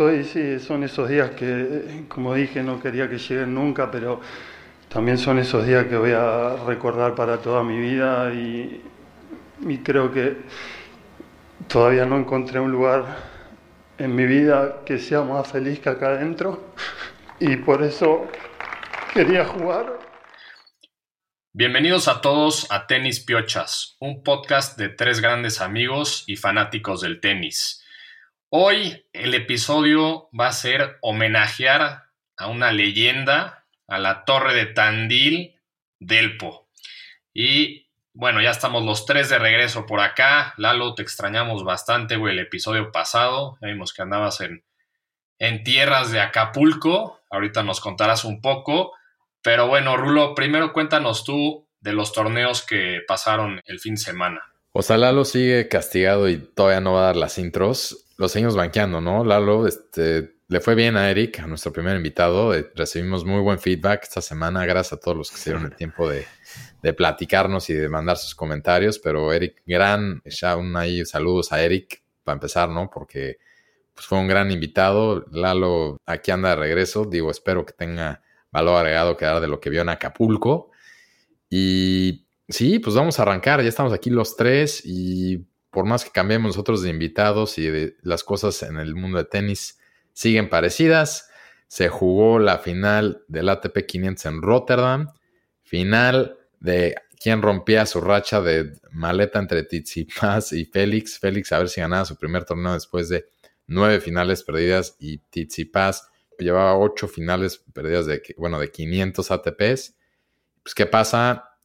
hoy sí, son esos días que, como dije, no quería que lleguen nunca, pero también son esos días que voy a recordar para toda mi vida y, y creo que todavía no encontré un lugar en mi vida que sea más feliz que acá adentro y por eso quería jugar. Bienvenidos a todos a Tenis Piochas, un podcast de tres grandes amigos y fanáticos del tenis. Hoy el episodio va a ser homenajear a una leyenda, a la Torre de Tandil Delpo. Y bueno, ya estamos los tres de regreso por acá. Lalo, te extrañamos bastante, güey, el episodio pasado. Ya vimos que andabas en, en tierras de Acapulco. Ahorita nos contarás un poco. Pero bueno, Rulo, primero cuéntanos tú de los torneos que pasaron el fin de semana. O sea, Lalo sigue castigado y todavía no va a dar las intros. Lo seguimos banqueando, ¿no? Lalo, este, le fue bien a Eric, a nuestro primer invitado. Eh, recibimos muy buen feedback esta semana. Gracias a todos los que se dieron el tiempo de, de platicarnos y de mandar sus comentarios. Pero Eric, gran, ya un ahí saludos a Eric para empezar, ¿no? Porque pues, fue un gran invitado. Lalo aquí anda de regreso. Digo, espero que tenga valor agregado que dar de lo que vio en Acapulco. Y sí, pues vamos a arrancar. Ya estamos aquí los tres y por más que cambiemos nosotros de invitados y de las cosas en el mundo de tenis siguen parecidas. Se jugó la final del ATP 500 en Rotterdam. Final de quien rompía su racha de maleta entre Tsitsipas y Félix. Félix a ver si ganaba su primer torneo después de nueve finales perdidas y Tsitsipas llevaba ocho finales perdidas de, bueno, de 500 ATPs. Pues, ¿qué pasa?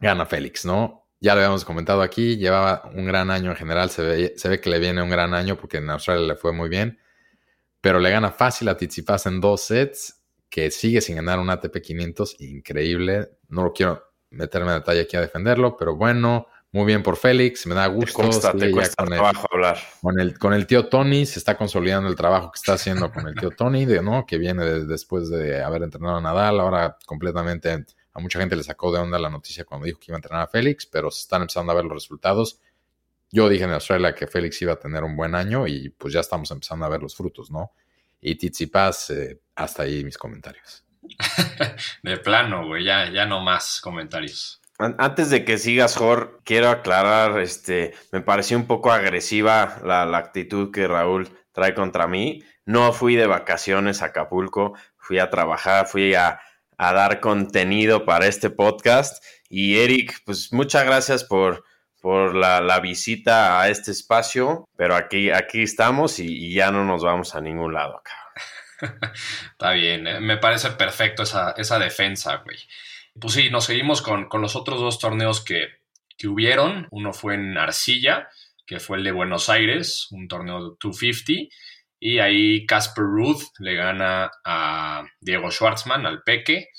Gana Félix, ¿no? Ya lo habíamos comentado aquí, llevaba un gran año en general, se ve, se ve que le viene un gran año porque en Australia le fue muy bien, pero le gana fácil a Tsitsipas en dos sets, que sigue sin ganar un ATP 500, increíble. No lo quiero meterme en detalle aquí a defenderlo, pero bueno, muy bien por Félix, me da gusto. Te cuesta, te cuesta con, trabajo el, hablar. Con el, con el tío Tony se está consolidando el trabajo que está haciendo con el tío Tony, de, ¿no? que viene de, después de haber entrenado a Nadal, ahora completamente a mucha gente le sacó de onda la noticia cuando dijo que iba a entrenar a Félix, pero se están empezando a ver los resultados. Yo dije en Australia que Félix iba a tener un buen año y pues ya estamos empezando a ver los frutos, ¿no? Y Tizipas, eh, hasta ahí mis comentarios. de plano, güey, ya, ya no más comentarios. Antes de que sigas, Jor, quiero aclarar, este, me pareció un poco agresiva la, la, actitud que Raúl trae contra mí. No fui de vacaciones a Acapulco, fui a trabajar, fui a, a dar contenido para este podcast. Y Eric, pues muchas gracias por, por la, la, visita a este espacio, pero aquí, aquí estamos y, ya no nos vamos a ningún lado acá. Está bien, eh, me parece perfecto esa, esa defensa, güey. Pues sí, nos seguimos con, con los otros dos torneos que, que, hubieron. Uno fue en Arcilla, que fue el de Buenos Aires, un torneo de 250. Y ahí Casper Ruth le gana a Diego Schwartzman, al Peque.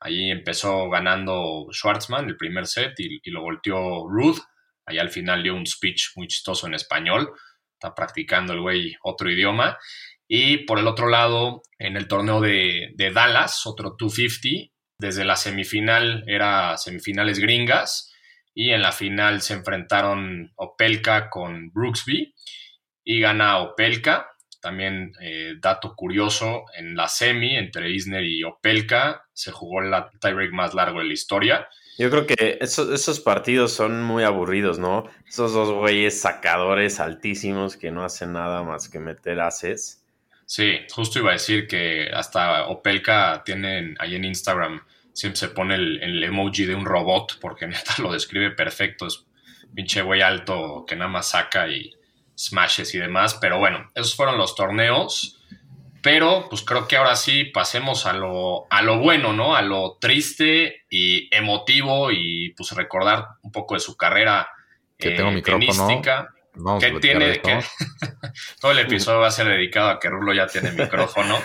Ahí empezó ganando Schwartzman el primer set y, lo volteó Ruth. Ahí al final dio un speech muy chistoso en español. Está practicando el güey otro idioma. Y por el otro lado, en el torneo de, de, Dallas, otro 250, desde la semifinal era semifinales gringas y en la final se enfrentaron Opelka con Brooksby y gana Opelka. También, eh, dato curioso, en la semi entre Isner y Opelka se jugó el tiebreak más largo de la historia. Yo creo que esos, esos partidos son muy aburridos, ¿no? Esos dos güeyes sacadores altísimos que no hacen nada más que meter haces. Sí, justo iba a decir que hasta Opelka tienen ahí en Instagram, siempre se pone el, el, emoji de un robot, porque neta lo describe perfecto. Es pinche güey alto que nada más saca y smashes y demás. Pero bueno, esos fueron los torneos. Pero pues creo que ahora sí pasemos a lo, a lo bueno, ¿no? A lo triste y emotivo y pues recordar un poco de su carrera que tengo eh, tenística. Vamos ¿Qué tiene? Que... Todo el episodio va a ser dedicado a que Rulo ya tiene micrófono.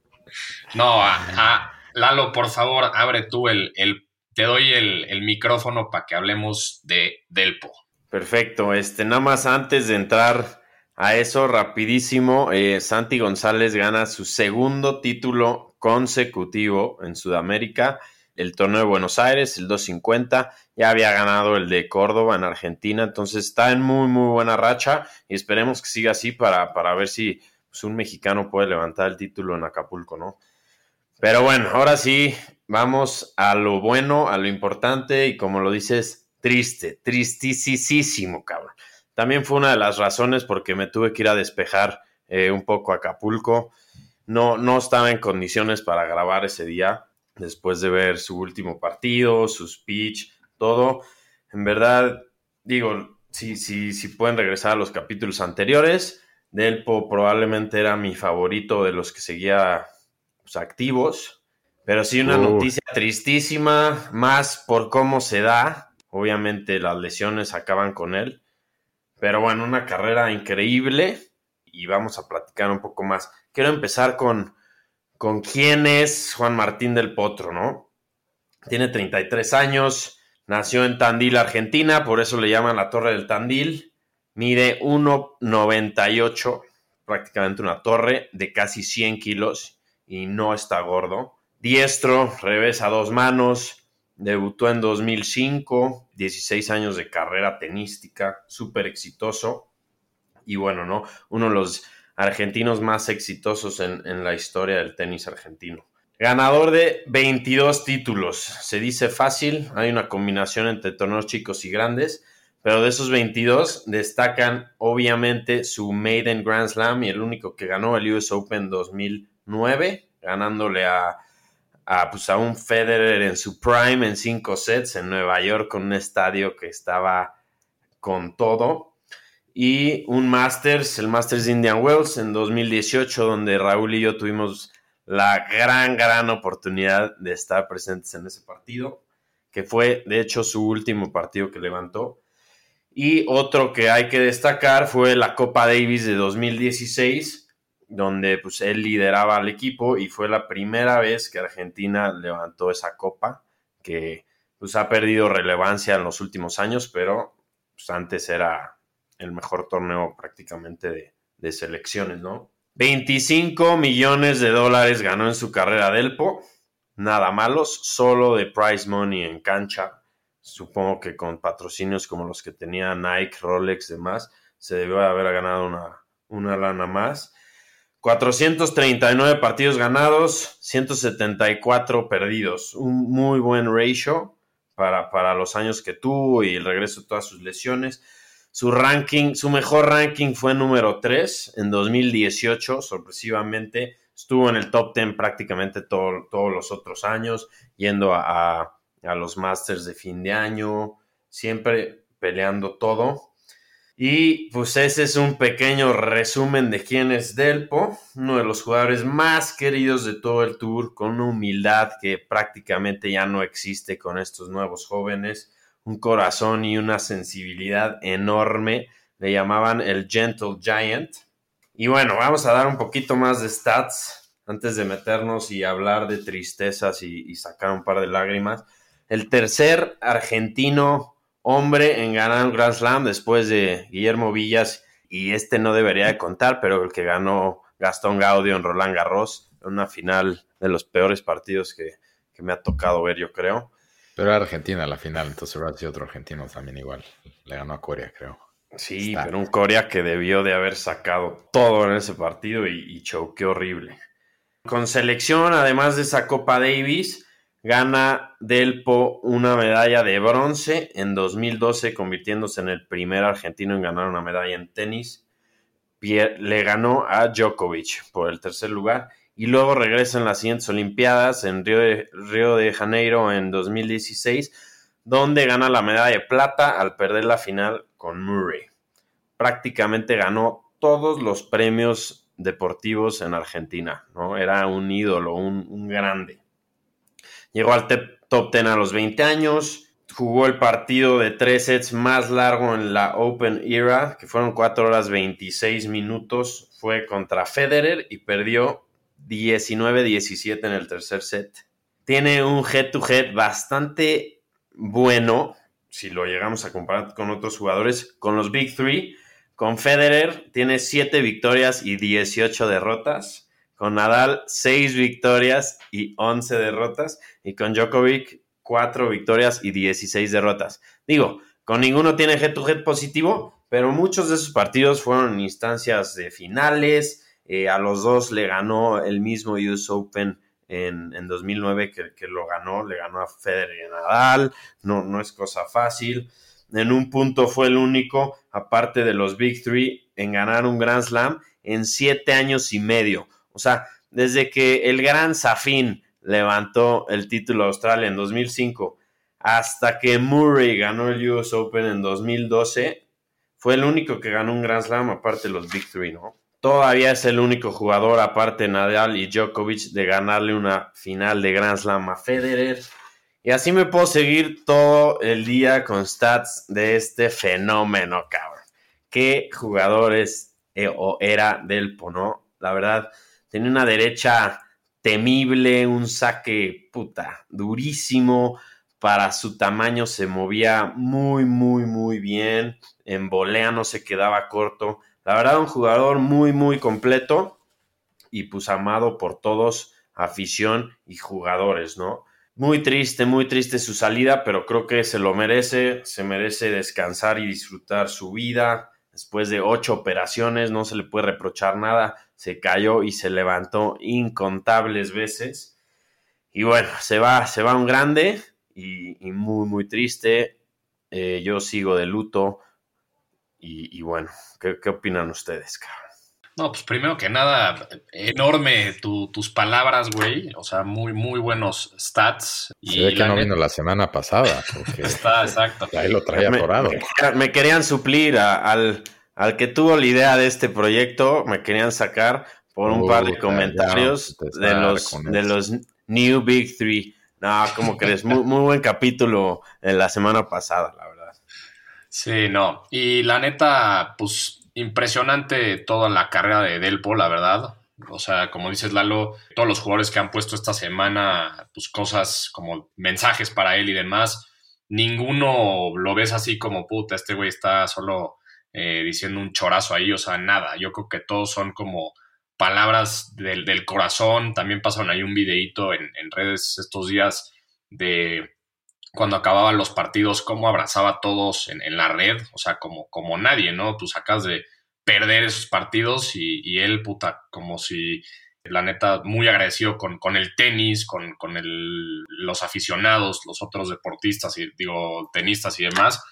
no, a, a, Lalo, por favor, abre tú el, el te doy el, micrófono para que hablemos de Delpo. Perfecto, este, nada más antes de entrar a eso, rapidísimo, eh, Santi González gana su segundo título consecutivo en Sudamérica, el torneo de Buenos Aires, el 250, ya había ganado el de Córdoba en Argentina, entonces está en muy, muy buena racha y esperemos que siga así para, para ver si pues, un mexicano puede levantar el título en Acapulco, ¿no? Pero bueno, ahora sí, vamos a lo bueno, a lo importante y como lo dices, triste, tristísimo, cabrón. También fue una de las razones porque me tuve que ir a despejar eh, un poco a Acapulco. No, no estaba en condiciones para grabar ese día, después de ver su último partido, su speech, todo. En verdad, digo, si, si, si pueden regresar a los capítulos anteriores, Delpo probablemente era mi favorito de los que seguía pues, activos pero sí una noticia tristísima, más por cómo se da. Obviamente las lesiones acaban con él. Pero bueno, una carrera increíble y vamos a platicar un poco más. Quiero empezar con, con quién es Juan Martín del Potro, ¿no? Tiene 33 años, nació en Tandil, Argentina, por eso le llaman la Torre del Tandil. Mide 1,98, prácticamente una torre de casi 100 kilos y no está gordo diestro, revés a dos manos, debutó en 2005, 16 años de carrera tenística, súper exitoso y bueno, ¿no? Uno de los argentinos más exitosos en, en, la historia del tenis argentino. Ganador de 22 títulos, se dice fácil, hay una combinación entre torneos chicos y grandes, pero de esos 22 destacan obviamente su Maiden Grand Slam y el único que ganó el US Open 2009, ganándole a a, pues, a un Federer en su prime en cinco sets en Nueva York con un estadio que estaba con todo. Y un Masters, el Masters de Indian Wells en 2018, donde Raúl y yo tuvimos la gran, gran oportunidad de estar presentes en ese partido, que fue de hecho su último partido que levantó. Y otro que hay que destacar fue la Copa Davis de 2016, donde pues él lideraba al equipo y fue la primera vez que Argentina levantó esa copa que pues ha perdido relevancia en los últimos años, pero pues, antes era el mejor torneo prácticamente de, de selecciones, ¿no? 25 millones de dólares ganó en su carrera Delpo, nada malos, solo de prize money en cancha, supongo que con patrocinios como los que tenía Nike, Rolex, demás, se debió haber ganado una, una lana más. 439 partidos ganados, 174 perdidos. Un muy buen ratio para, para, los años que tuvo y el regreso de todas sus lesiones. Su ranking, su mejor ranking fue número 3 en 2018, sorpresivamente. Estuvo en el top 10 prácticamente todos los otros años, yendo a, a los Masters de fin de año, siempre peleando todo. Y pues ese es un pequeño resumen de quién es Delpo, uno de los jugadores más queridos de todo el tour, con una humildad que prácticamente ya no existe con estos nuevos jóvenes, un corazón y una sensibilidad enorme, le llamaban el Gentle Giant. Y bueno, vamos a dar un poquito más de stats antes de meternos y hablar de tristezas y, sacar un par de lágrimas. El tercer argentino hombre en ganar un Grand Slam después de Guillermo Villas y este no debería de contar, pero el que ganó Gastón Gaudio en Roland Garros, en una final de los peores partidos que, me ha tocado ver, yo creo. Pero era Argentina la final, entonces habrá sido otro argentino también igual. Le ganó a Corea, creo. Sí, pero un Corea que debió de haber sacado todo en ese partido y, y choqué horrible. Con selección, además de esa Copa Davis, Gana Delpo una medalla de bronce en 2012, convirtiéndose en el primer argentino en ganar una medalla en tenis. Le ganó a Djokovic por el tercer lugar y luego regresa en las siguientes Olimpiadas en Río de, Río de Janeiro en 2016, donde gana la medalla de plata al perder la final con Murray. Prácticamente ganó todos los premios deportivos en Argentina, ¿no? Era un ídolo, un, un grande. Llegó al top 10 a los 20 años, jugó el partido de tres sets más largo en la Open Era, que fueron 4 horas 26 minutos, fue contra Federer y perdió 19-17 en el tercer set. tiene un head-to-head bastante bueno, si lo llegamos a comparar con otros jugadores, con los Big Three. Con Federer tiene 7 victorias y 18 derrotas. Con Nadal, 6 victorias y 11 derrotas. Y con Djokovic, 4 victorias y 16 derrotas. Digo, con ninguno tiene head-to-head positivo, pero muchos de esos partidos fueron en instancias de finales. Eh, a los dos le ganó el mismo US Open en, 2009 que, lo ganó, le ganó a Federer y a Nadal, no, no es cosa fácil. En un punto fue el único, aparte de los Big Three, en ganar un Grand Slam en siete años y medio. O sea, desde que el Gran Safin levantó el título de Australia en 2005 hasta que Murray ganó el US Open en 2012, fue el único que ganó un Grand Slam aparte de los Big ¿no? Todavía es el único jugador, aparte Nadal y Djokovic, de ganarle una final de Grand Slam a Federer. Y así me puedo seguir todo el día con stats de este fenómeno, cabrón. Qué jugadores eh, era del Pono. La verdad, tenía una derecha temible, un saque puta durísimo. Para su tamaño se movía muy, muy, muy bien. En volea no se quedaba corto la verdad, un jugador muy, muy completo y pues amado por todos, afición y jugadores, ¿no? Muy triste, muy triste su salida, pero creo que se lo merece, se merece descansar y disfrutar su vida. Después de ocho operaciones, no se le puede reprochar nada. Se cayó y se levantó incontables veces. Y bueno, se va, se va un grande y, muy, muy triste. Eh, yo sigo de luto y, bueno, ¿qué, opinan ustedes, cabrón? No, pues primero que nada, enorme tus palabras, güey. O sea, muy, muy buenos stats. Y Se ve que no vino la semana pasada. Porque Está, exacto. Ahí lo traía atorado. Me, querían suplir al, al que tuvo la idea de este proyecto, me querían sacar por un par de comentarios de los, de los New Big Three. No, ¿cómo crees? Muy, muy buen capítulo en la semana pasada, la verdad. Sí, no. Y la neta, pues impresionante toda la carrera de Delpo, la verdad. O sea, como dices Lalo, todos los jugadores que han puesto esta semana, pues cosas como mensajes para él y demás, ninguno lo ves así como puta, este güey está solo eh, diciendo un chorazo ahí, o sea, nada. Yo creo que todos son como palabras del, del corazón. También pasaron ahí un videíto en, en redes estos días de cuando acababan los partidos, cómo abrazaba a todos en, la red, o sea, como, como nadie, ¿no? Tú sacas de perder esos partidos y, él, puta, como si, la neta, muy agradecido con, con el tenis, con, con el, los aficionados, los otros deportistas, y digo, tenistas y demás.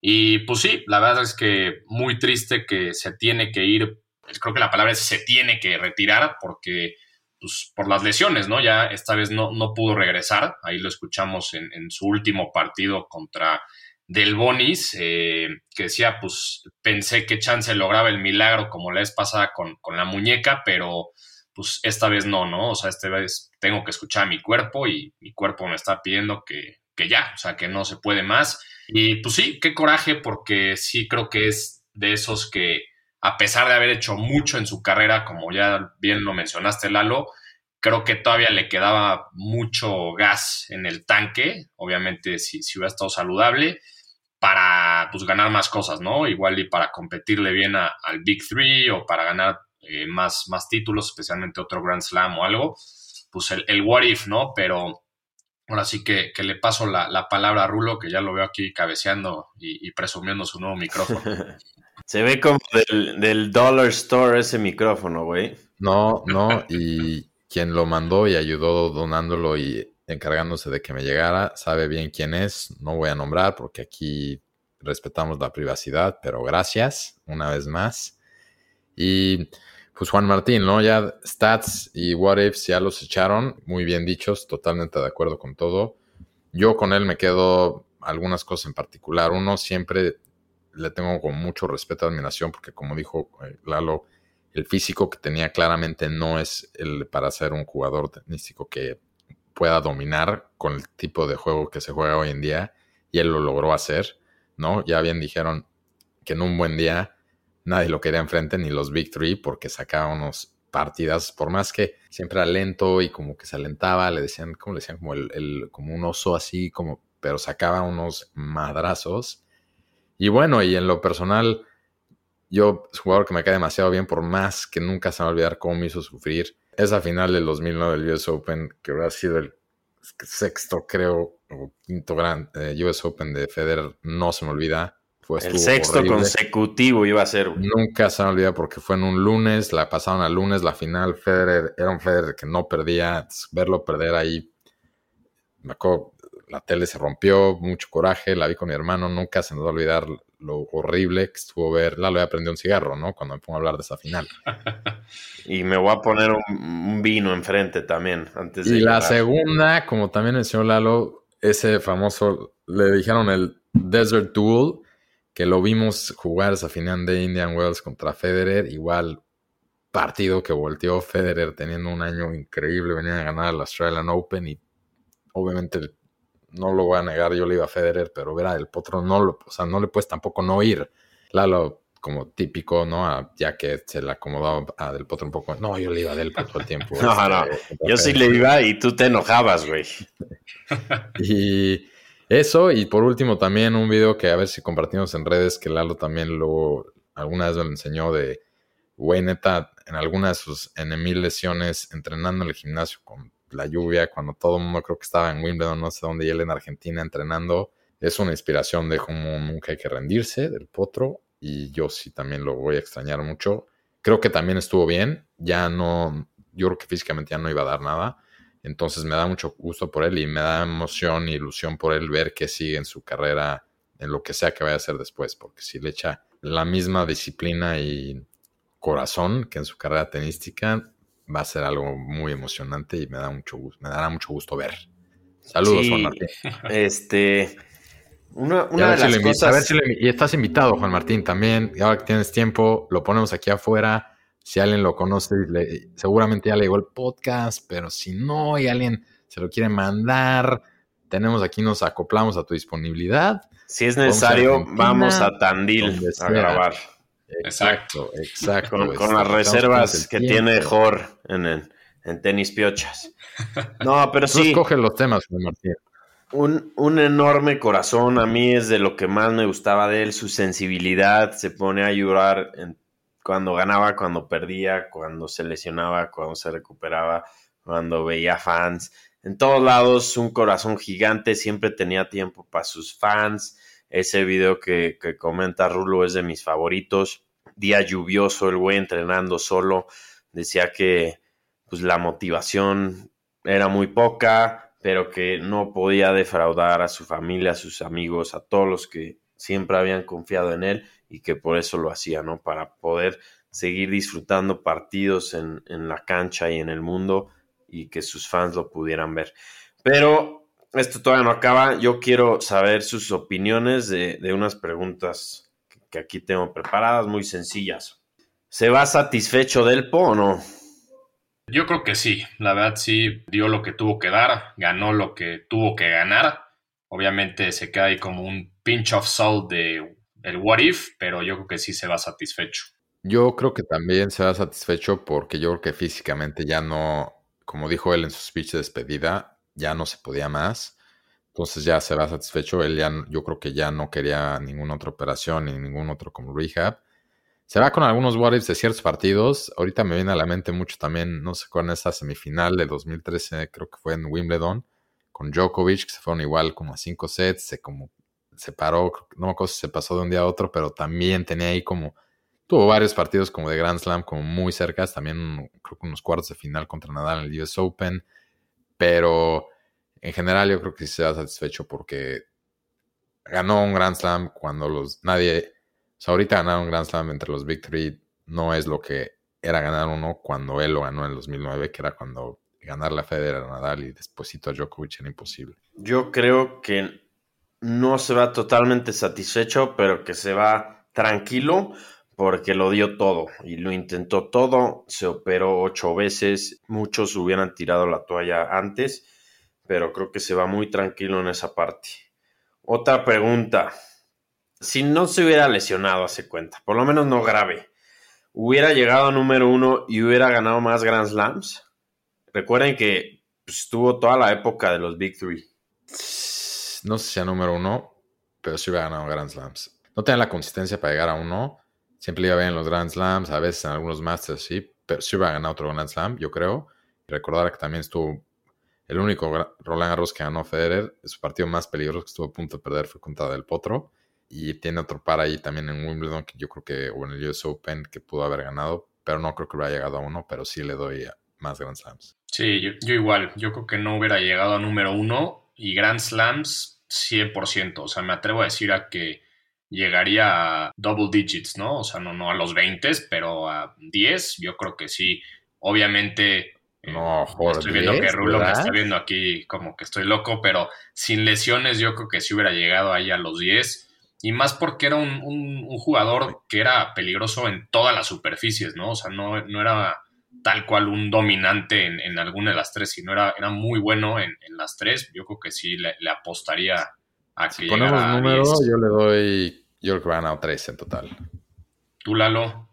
Y pues sí, la verdad es que muy triste que se tiene que ir, creo que la palabra es se tiene que retirar porque pues, por las lesiones, ¿no? Ya esta vez no, no pudo regresar. Ahí lo escuchamos en, su último partido contra Del Bonis, eh, que decía, pues pensé que Chance lograba el milagro como la vez pasada con, la muñeca, pero pues esta vez no, ¿no? O sea, esta vez tengo que escuchar a mi cuerpo y mi cuerpo me está pidiendo que, que ya, o sea, que no se puede más. Y pues sí, qué coraje, porque sí creo que es de esos que a pesar de haber hecho mucho en su carrera, como ya bien lo mencionaste, Lalo, creo que todavía le quedaba mucho gas en el tanque, obviamente si, si hubiera estado saludable, para pues, ganar más cosas, ¿no? Igual y para competirle bien al Big Three o para ganar eh, más, más títulos, especialmente otro Grand Slam o algo, pues el, el what if, ¿no? Pero ahora sí que, le paso la, palabra a Rulo, que ya lo veo aquí cabeceando y, y presumiendo su nuevo micrófono. Se ve como del, Dollar Store ese micrófono, güey. No, no, y quien lo mandó y ayudó donándolo y encargándose de que me llegara, sabe bien quién es. No voy a nombrar porque aquí respetamos la privacidad, pero gracias una vez más. Y pues Juan Martín, ¿no? Ya stats y what ifs ya los echaron, muy bien dichos, totalmente de acuerdo con todo. Yo con él me quedo algunas cosas en particular. Uno, siempre le tengo con mucho respeto y admiración porque como dijo eh, Lalo, el físico que tenía claramente no es el para ser un jugador tenístico que pueda dominar con el tipo de juego que se juega hoy en día y él lo logró hacer, ¿no? Ya bien dijeron que en un buen día nadie lo quería enfrente ni los Big Three porque sacaba unos partidas, por más que siempre era lento y como que se alentaba, le decían, como le decían, como el, como un oso así, como, pero sacaba unos madrazos. Y bueno, y en lo personal, yo es un jugador que me cae demasiado bien, por más que nunca se me va a olvidar cómo me hizo sufrir. Esa final del 2009 del US Open, que hubiera sido el sexto, creo, o quinto gran eh, US Open de Federer, no se me olvida. el sexto consecutivo iba a ser. Nunca se me olvida porque fue en un lunes, la pasaron al lunes, la final, Federer, era un Federer que no perdía, verlo perder ahí, me acuerdo, la tele se rompió, mucho coraje, la vi con mi hermano, nunca se nos va a olvidar lo horrible que estuvo verla, lo voy a prender un cigarro, ¿no? Cuando me pongo a hablar de esa final. y me voy a poner un, vino enfrente también, antes de Y la segunda, como también mencionó Lalo, ese famoso, le dijeron el Desert Duel, que lo vimos jugar esa final de Indian Wells contra Federer, igual partido que volteó Federer teniendo un año increíble, venía a ganar el Australian Open y obviamente no lo voy a negar, yo le iba a Federer, pero ver a Del Potro no lo, o sea, no le puedes tampoco no ir. Lalo, como típico, ¿no? ya que se le acomodaba a Del Potro un poco. No, yo le iba a Del Potro el tiempo. no, no, este, yo sí le iba y tú te enojabas, güey. y eso, y por último también un video que a ver si compartimos en redes, que Lalo también lo alguna vez me lo enseñó de, güey, neta, en alguna de sus enemil lesiones, entrenando en el gimnasio con la lluvia, cuando todo el mundo creo que estaba en Wimbledon, no sé dónde, y él en Argentina entrenando. Es una inspiración de cómo nunca hay que rendirse del potro y yo sí también lo voy a extrañar mucho. Creo que también estuvo bien, ya no, yo creo que físicamente ya no iba a dar nada, entonces me da mucho gusto por él y me da emoción y ilusión por él ver que sigue en su carrera, en lo que sea que vaya a hacer después, porque si le echa la misma disciplina y corazón que en su carrera tenística, va a ser algo muy emocionante y me da mucho gusto, me dará mucho gusto ver. Saludos, Juan Martín. Este, una, una de las cosas... A ver si le, y estás invitado, Juan Martín, también. Ahora que tienes tiempo, lo ponemos aquí afuera. Si alguien lo conoce, seguramente ya le llegó el podcast, pero si no y alguien se lo quiere mandar, tenemos aquí, nos acoplamos a tu disponibilidad. Si es necesario, vamos a Tandil a grabar. Exacto, exacto. Con, las reservas que tiene Jor en, en tenis piochas. No, pero sí. Escoge los temas, Martín. Un, un, enorme corazón. A mí es de lo que más me gustaba de él, su sensibilidad. Se pone a llorar cuando ganaba, cuando perdía, cuando se lesionaba, cuando se recuperaba, cuando veía fans. En todos lados, un corazón gigante. Siempre tenía tiempo para sus fans. Ese video que, comenta Rulo es de mis favoritos. Día lluvioso, el güey entrenando solo. Decía que pues la motivación era muy poca, pero que no podía defraudar a su familia, a sus amigos, a todos los que siempre habían confiado en él y que por eso lo hacía, ¿no? Para poder seguir disfrutando partidos en, en la cancha y en el mundo y que sus fans lo pudieran ver. Pero esto todavía no acaba. Yo quiero saber sus opiniones de, unas preguntas que aquí tengo preparadas, muy sencillas. ¿Se va satisfecho del Po o no? Yo creo que sí, la verdad sí dio lo que tuvo que dar, ganó lo que tuvo que ganar. Obviamente se cae como un pinch of salt de el what if, pero yo creo que sí se va satisfecho. Yo creo que también se va satisfecho porque yo creo que físicamente ya no, como dijo él en su speech de despedida, ya no se podía más. Entonces ya se va satisfecho. Él ya, yo creo que ya no quería ninguna otra operación ni ningún otro como rehab. Se va con algunos what de ciertos partidos. Ahorita me viene a la mente mucho también, no sé cuál, esa semifinal de 2013, creo que fue en Wimbledon, con Djokovic, que se fueron igual como a cinco sets, se como se paró, no me acuerdo si se pasó de un día a otro, pero también tenía ahí como, tuvo varios partidos como de Grand Slam, como muy cercas, también creo que unos cuartos de final contra Nadal en el US Open, pero en general yo creo que sí se va satisfecho porque ganó un Grand Slam cuando los nadie, o sea, ahorita ganar un Grand Slam entre los Big Three no es lo que era ganar uno cuando él lo ganó en el 2009, que era cuando ganar la Federer a Nadal y despuésito a Djokovic era imposible. Yo creo que no se va totalmente satisfecho, pero que se va tranquilo porque lo dio todo y lo intentó todo, se operó ocho veces, muchos hubieran tirado la toalla antes pero creo que se va muy tranquilo en esa parte. Otra pregunta. Si no se hubiera lesionado, hace cuenta, por lo menos no grave, hubiera llegado a número uno y hubiera ganado más Grand Slams. Recuerden que pues, estuvo toda la época de los Big Three. No sé si a número uno, pero sí hubiera ganado Grand Slams. No tenía la consistencia para llegar a uno. Siempre iba bien en los Grand Slams, a veces en algunos Masters, sí, pero sí hubiera ganado otro Grand Slam, yo creo. Y recordar que también estuvo el único Roland Garros que ganó Federer. Su partido más peligroso que estuvo a punto de perder fue contra Del Potro. Y tiene otro par ahí también en Wimbledon, que yo creo que, o en el US Open, que pudo haber ganado, pero no creo que hubiera llegado a uno, pero sí le doy más Grand Slams. Sí, yo, igual, yo creo que no hubiera llegado a número uno y Grand Slams 100%, o sea, me atrevo a decir a que llegaría a double digits, ¿no? O sea, no, no a los 20, pero a 10, yo creo que sí. Obviamente, eh, no, joder, estoy viendo que Rulo me está viendo aquí como que estoy loco, pero sin lesiones yo creo que sí hubiera llegado ahí a los 10 y más porque era un, jugador que era peligroso en todas las superficies, ¿no? O sea, no, era tal cual un dominante en, alguna de las tres, sino era, era muy bueno en, las tres. Yo creo que sí le, apostaría a que si ponemos número, yo le doy, yo creo que van a tres en total. ¿Tú, Lalo?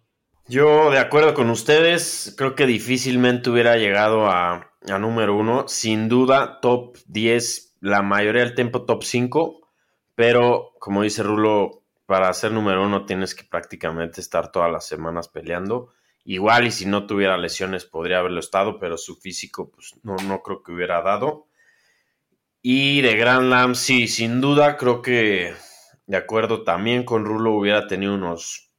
Yo, de acuerdo con ustedes, creo que difícilmente hubiera llegado a, a número uno. Sin duda, top 10, la mayoría del tiempo top 5 pero, como dice Rulo, para ser número uno tienes que prácticamente estar todas las semanas peleando. Igual y si no tuviera lesiones podría haberlo estado, pero su físico pues no, no creo que hubiera dado. Y de Grand Slam, sí, sin duda creo que de acuerdo también con Rulo hubiera tenido unos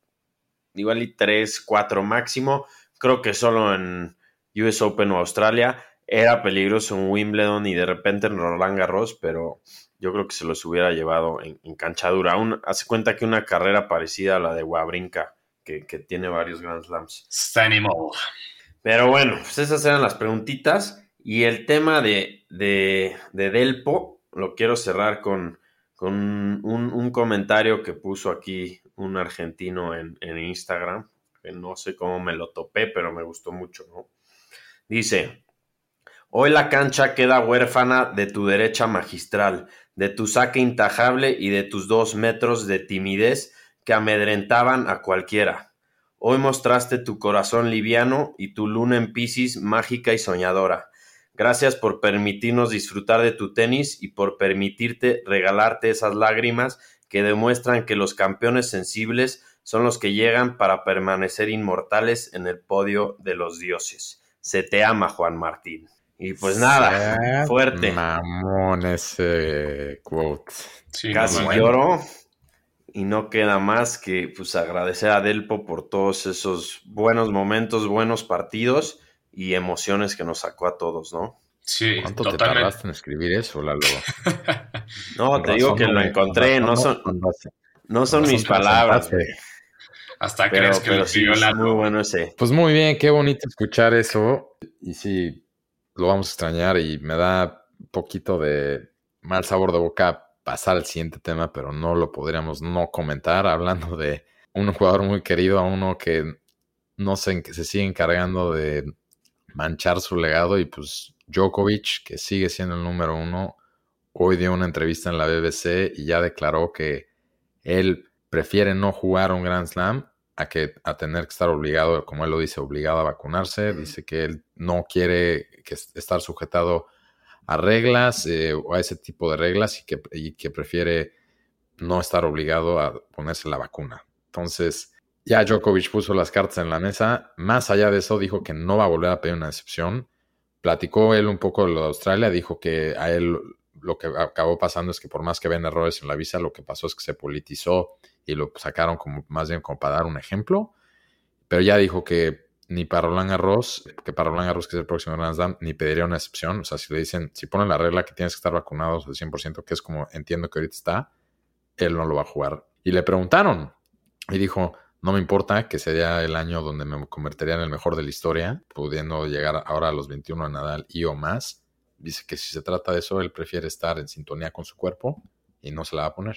igual y 3, 4 máximo. Creo que solo en US Open o Australia era peligroso en Wimbledon y de repente en Roland Garros, pero yo creo que se los hubiera llevado en, cancha dura. hace cuenta que una carrera parecida a la de Wawrinka, que, tiene varios Grand Slams. Animal. Pero bueno, pues esas eran las preguntitas. Y el tema de, de, Delpo lo quiero cerrar con, con un, comentario que puso aquí un argentino en, en Instagram. Que no sé cómo me lo topé, pero me gustó mucho, ¿no? Dice, Hoy la cancha queda huérfana de tu derecha magistral, de tu saque intajable y de tus dos metros de timidez que amedrentaban a cualquiera. Hoy mostraste tu corazón liviano y tu luna en Piscis mágica y soñadora. Gracias por permitirnos disfrutar de tu tenis y por permitirte regalarte esas lágrimas que demuestran que los campeones sensibles son los que llegan para permanecer inmortales en el podio de los dioses. Se te ama, Juan Martín. Y pues nada, fuerte. Mamón ese quote. Casi lloro. Y no queda más que pues agradecer a Delpo por todos esos buenos momentos, buenos partidos y emociones que nos sacó a todos, ¿no? Sí, ¿Cuánto te tardaste en escribir eso, Lalo? no, te digo que lo encontré, no son, no son mis palabras. Hasta crees que lo siguió Muy bueno ese. Pues muy bien, qué bonito escuchar eso. Y sí, lo vamos a extrañar y me da un poquito de mal sabor de boca pasar al siguiente tema, pero no lo podríamos no comentar, hablando de un jugador muy querido, a uno que no sé, que se sigue encargando de manchar su legado y pues Djokovic, que sigue siendo el número uno, hoy dio una entrevista en la BBC y ya declaró que él prefiere no jugar un Grand Slam a que a tener que estar obligado, como él lo dice, obligado a vacunarse. Dice que él no quiere que estar sujetado a reglas eh, o a ese tipo de reglas y que, que prefiere no estar obligado a ponerse la vacuna. Entonces, ya Djokovic puso las cartas en la mesa. Más allá de eso, dijo que no va a volver a pedir una excepción. Platicó él un poco de lo de Australia, dijo que a él lo que acabó pasando es que por más que ven errores en la visa, lo que pasó es que se politizó y lo sacaron como más bien como para dar un ejemplo. Pero ya dijo que ni para Roland Garros, que para Roland Garros, que es el próximo Grand Slam, ni pediría una excepción. O sea, si le dicen, si ponen la regla que tienes que estar vacunados al 100%, que es como entiendo que ahorita está, él no lo va a jugar. Y le preguntaron y dijo, no me importa que sería el año donde me convertiría en el mejor de la historia, pudiendo llegar ahora a los 21 a Nadal y o más. Dice que si se trata de eso, él prefiere estar en sintonía con su cuerpo y no se la va a poner.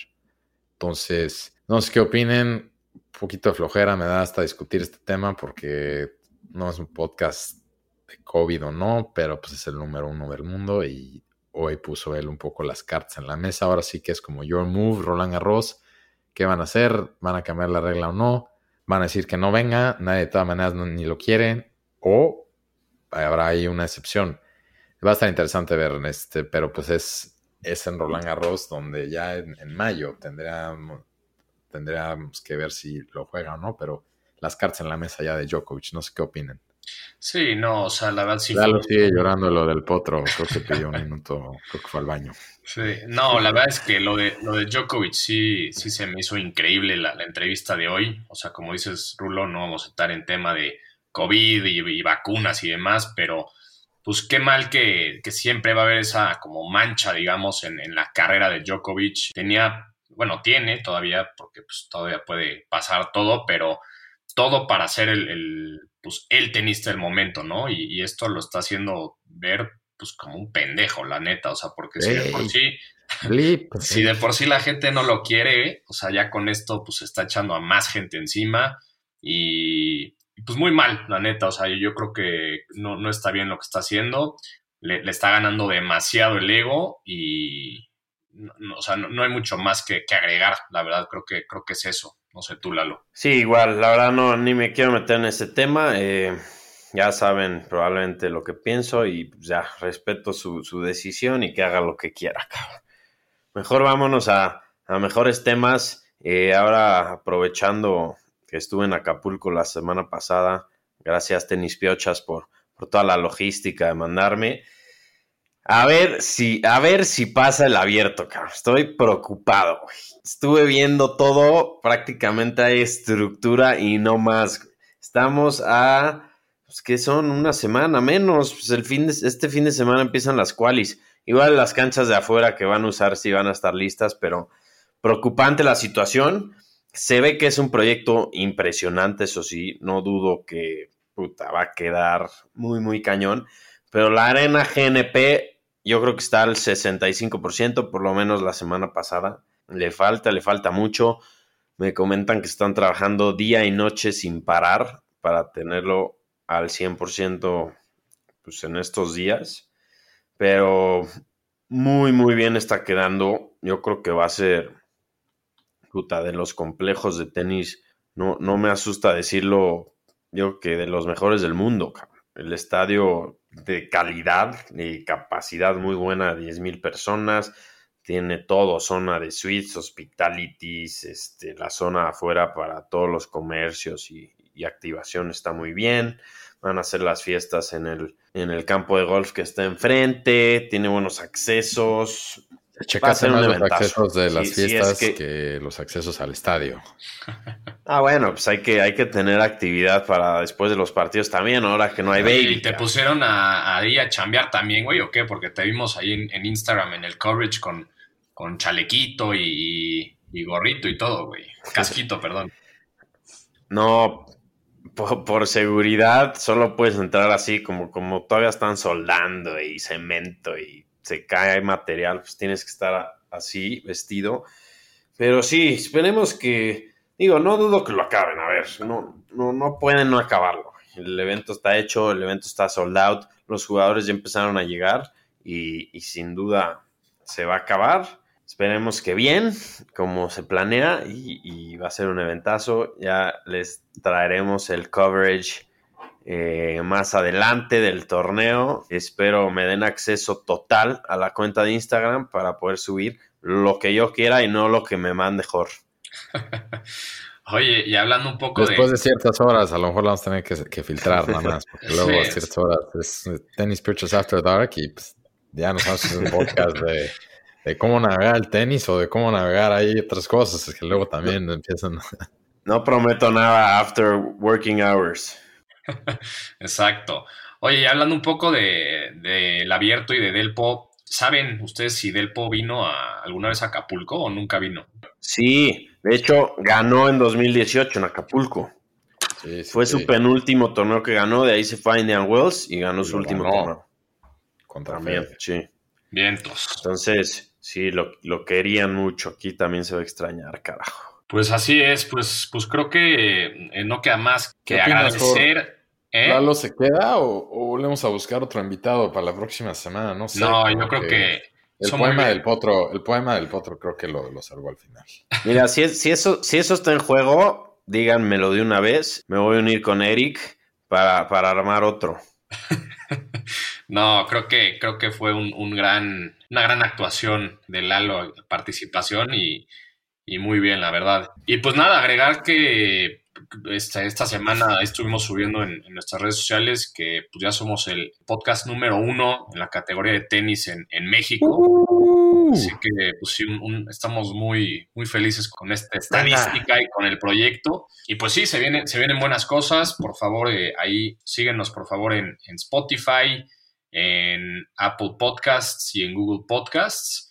Entonces, no sé qué opinen. Un poquito de flojera me da hasta discutir este tema porque no es un podcast de COVID o no, pero pues es el número uno del mundo y hoy puso él un poco las cartas en la mesa. Ahora sí que es como your move, Roland Garros. ¿Qué van a hacer? ¿Van a cambiar la regla o no? Van a decir que no venga, nadie de todas maneras ni lo quiere, o habrá ahí una excepción. Va a estar interesante ver, este, pero pues es, es en Roland Garros, donde ya en, mayo tendríamos, tendríamos que ver si lo juega o no, pero las cartas en la mesa ya de Djokovic, no sé qué opinen. Sí, no, o sea, la verdad sí. Ya lo sigue llorando lo del potro, creo que pidió un minuto, creo que fue al baño. Sí, no, la verdad es que lo de, lo de Djokovic sí, sí se me hizo increíble la, entrevista de hoy. O sea, como dices, Rulo, no vamos a estar en tema de COVID y, vacunas y demás, pero pues qué mal que, siempre va a haber esa como mancha, digamos, en, en, la carrera de Djokovic. Tenía, bueno, tiene todavía, porque pues todavía puede pasar todo, pero todo para ser el, pues, el tenista del momento, ¿no? Y, esto lo está haciendo ver pues como un pendejo, la neta, o sea, porque si de por sí, si de por sí la gente no lo quiere, o sea, ya con esto pues está echando a más gente encima y, pues muy mal, la neta, o sea, yo creo que no, está bien lo que está haciendo, le, está ganando demasiado el ego y, o sea, no, hay mucho más que, que agregar, la verdad, creo que, creo que es eso. No sé tú, Lalo. Sí, igual, la verdad no, ni me quiero meter en ese tema. Eh, ya saben probablemente lo que pienso y pues, ya respeto su, decisión y que haga lo que quiera, Mejor vámonos a, mejores temas. Eh, ahora aprovechando que estuve en Acapulco la semana pasada, gracias Tenis Piochas por, por toda la logística de mandarme. A ver si, a ver si pasa el abierto, cabrón. Estoy preocupado, güey. Estuve viendo todo, prácticamente hay estructura y no más. Estamos a, pues que son una semana menos. Pues el fin de, este fin de semana empiezan las qualis. Igual las canchas de afuera que van a usar sí van a estar listas, pero preocupante la situación. Se ve que es un proyecto impresionante, eso sí, no dudo que puta, va a quedar muy, muy cañón. Pero la arena GNP yo creo que está al 65%, por lo menos la semana pasada. Le falta, le falta mucho. Me comentan que están trabajando día y noche sin parar para tenerlo al 100% pues, en estos días. Pero muy, muy bien está quedando. Yo creo que va a ser puta de los complejos de tenis. No, no me asusta decirlo. Yo que de los mejores del mundo. El estadio de calidad y capacidad muy buena, 10.000 personas. Tiene todo, zona de suites, hospitalities, este, la zona afuera para todos los comercios y, activación está muy bien. Van a hacer las fiestas en el, en el campo de golf que está enfrente, tiene buenos accesos. Checaste más los accesos de las fiestas que... los accesos al estadio. Ah, bueno, pues hay que, hay que tener actividad para después de los partidos también, ahora que no hay baby. ¿Y te pusieron a, a, a chambear también, güey, o qué? Porque te vimos ahí en, Instagram en el coverage con, con chalequito y, gorrito y todo, güey. Casquito, perdón. No, por, por, seguridad solo puedes entrar así, como, como todavía están soldando y cemento y se cae material, pues tienes que estar así, vestido. Pero sí, esperemos que, digo, no dudo que lo acaben, a ver, no, no, no pueden no acabarlo. El evento está hecho, el evento está sold out, los jugadores ya empezaron a llegar y, sin duda se va a acabar. Esperemos que bien, como se planea, y, y va a ser un eventazo. Ya les traeremos el coverage eh, más adelante del torneo. Espero me den acceso total a la cuenta de Instagram para poder subir lo que yo quiera y no lo que me mande Jorge. Oye, y hablando un poco Después de... ciertas horas, a lo mejor vamos a tener que, filtrar nada más, porque luego a ciertas horas es Tennis Purchase After Dark y pues, ya nos vamos a hacer un podcast de, de, cómo navegar el tenis o de cómo navegar ahí otras cosas, que luego también empiezan... No prometo nada after working hours. Exacto. Oye, hablando un poco del de, abierto y de Delpo, ¿saben ustedes si Delpo vino a, alguna vez a Acapulco o nunca vino? Sí, de hecho ganó en 2018 en Acapulco. fue su penúltimo torneo que ganó, de ahí se fue a Indian Wells y ganó su último torneo. Contra También, sí. Vientos. Entonces, sí, lo, lo querían mucho. Aquí también se va a extrañar, carajo. Pues así es, pues, pues creo que eh, no queda más que agradecer. ¿eh? ¿Lalo se queda o, volvemos a buscar otro invitado para la próxima semana? No sé. No, yo creo que. el poema del potro, el poema del potro creo que lo, lo salvó al final. Mira, si, si, eso, si eso está en juego, díganmelo de una vez. Me voy a unir con Eric para, para armar otro. no, creo que, creo que fue un, gran, una gran actuación de Lalo, participación y, y muy bien, la verdad. Y pues nada, agregar que esta, esta semana estuvimos subiendo en, nuestras redes sociales que pues ya somos el podcast número uno en la categoría de tenis en, México. Uh. Así que pues sí, estamos muy, muy felices con esta estadística y con el proyecto. Y pues sí, se vienen, se vienen buenas cosas. Por favor, eh, ahí síguenos por favor en, en Spotify, en Apple Podcasts y en Google Podcasts.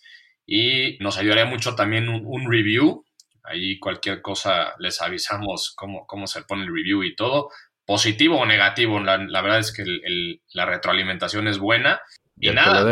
Y nos ayudaría mucho también un review Ahí cualquier cosa les avisamos cómo, cómo se pone el review y todo. Positivo o negativo, la, verdad es que la retroalimentación es buena. Y, nada.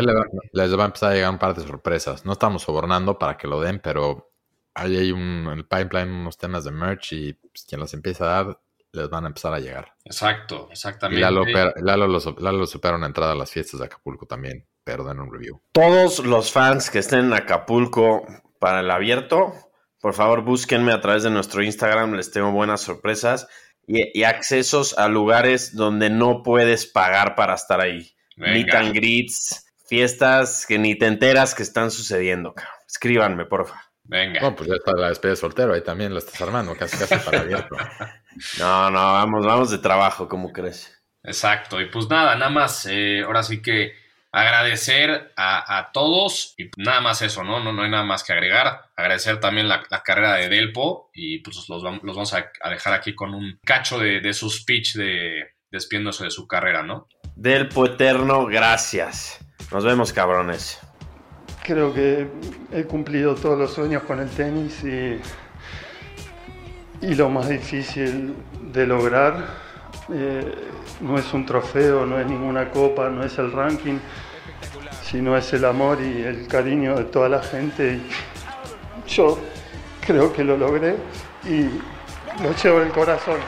les va a empezar a llegar un par de sorpresas. No estamos sobornando para que lo den, pero ahí hay un, en el pipeline unos temas de merch y pues, quien los empieza a dar les van a empezar a llegar. Exacto, exactamente. Y Lalo, Lalo, Lalo, supera una entrada a las fiestas de Acapulco también, pero den un review. Todos los fans que estén en Acapulco para el abierto, por favor, búsquenme a través de nuestro Instagram, les tengo buenas sorpresas y, accesos a lugares donde no puedes pagar para estar ahí. Meet and greets, fiestas que ni te enteras que están sucediendo. Escríbanme, porfa. Venga. No, pues ya está la despedida de soltero, ahí también lo estás armando, casi casi para abierto. no, no, vamos, vamos de trabajo, ¿cómo crees? Exacto, y pues nada, nada más, eh, ahora sí que agradecer a, todos y nada más eso, ¿no? ¿no? No hay nada más que agregar. Agradecer también la, carrera de Delpo y pues los, vamos a, dejar aquí con un cacho de, su speech de despiéndose de su carrera, ¿no? Delpo Eterno, gracias. Nos vemos, cabrones. Creo que he cumplido todos los sueños con el tenis y, y lo más difícil de lograr eh, no es un trofeo, no es ninguna copa, no es el ranking, sino es el amor y el cariño de toda la gente. yo creo que lo logré y lo llevo en el corazón.